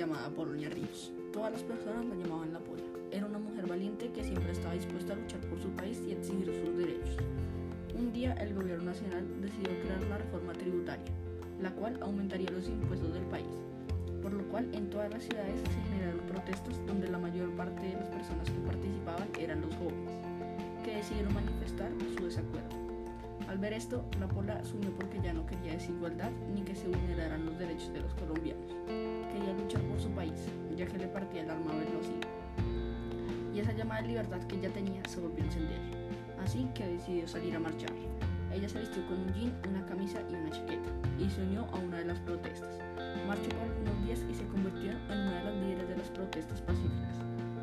llamada Polonia Ríos. Todas las personas la llamaban la Pola. Era una mujer valiente que siempre estaba dispuesta a luchar por su país y exigir sus derechos. Un día el gobierno nacional decidió crear una reforma tributaria, la cual aumentaría los impuestos del país, por lo cual en todas las ciudades se generaron protestas donde la mayor parte de las personas que participaban eran los jóvenes, que decidieron manifestar su desacuerdo. Al ver esto, la Pola subió porque ya no quería desigualdad ni que se vulneraran los derechos de los colombianos. Quería luchar por su país, ya que le partía el alma verlo así. Y esa llamada de libertad que ella tenía se volvió a encender. Así que decidió salir a marchar. Ella se vistió con un jean, una camisa y una chaqueta y se unió a una de las protestas. Marchó por algunos días y se convirtió en una de las líderes de las protestas pacíficas.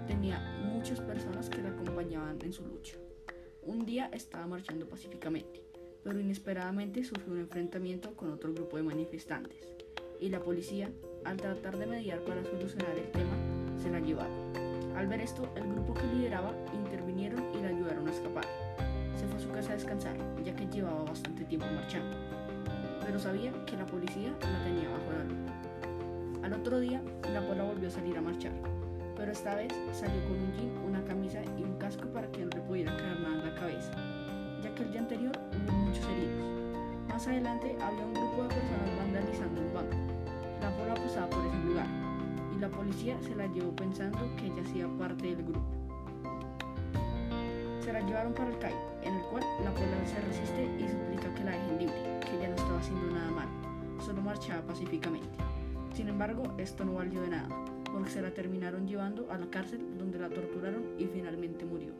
Tenía muchas personas que la acompañaban en su lucha. Un día estaba marchando pacíficamente pero inesperadamente sufrió un enfrentamiento con otro grupo de manifestantes, y la policía, al tratar de mediar para solucionar el tema, se la llevaron. Al ver esto, el grupo que lideraba intervinieron y la ayudaron a escapar. Se fue a su casa a descansar, ya que llevaba bastante tiempo marchando, pero sabía que la policía la tenía bajo la lupa. Al otro día, la pola volvió a salir a marchar, pero esta vez salió con un jean, una camisa y un casco para que no le pudiera caer nada en la cabeza, más adelante había un grupo de personas vandalizando un banco. La pola pasaba por ese lugar y la policía se la llevó pensando que ella hacía parte del grupo. Se la llevaron para el CAI, en el cual la pola se resiste y suplica que la dejen libre, que ella no estaba haciendo nada mal, solo marchaba pacíficamente. Sin embargo, esto no valió de nada, porque se la terminaron llevando a la cárcel donde la torturaron y finalmente murió.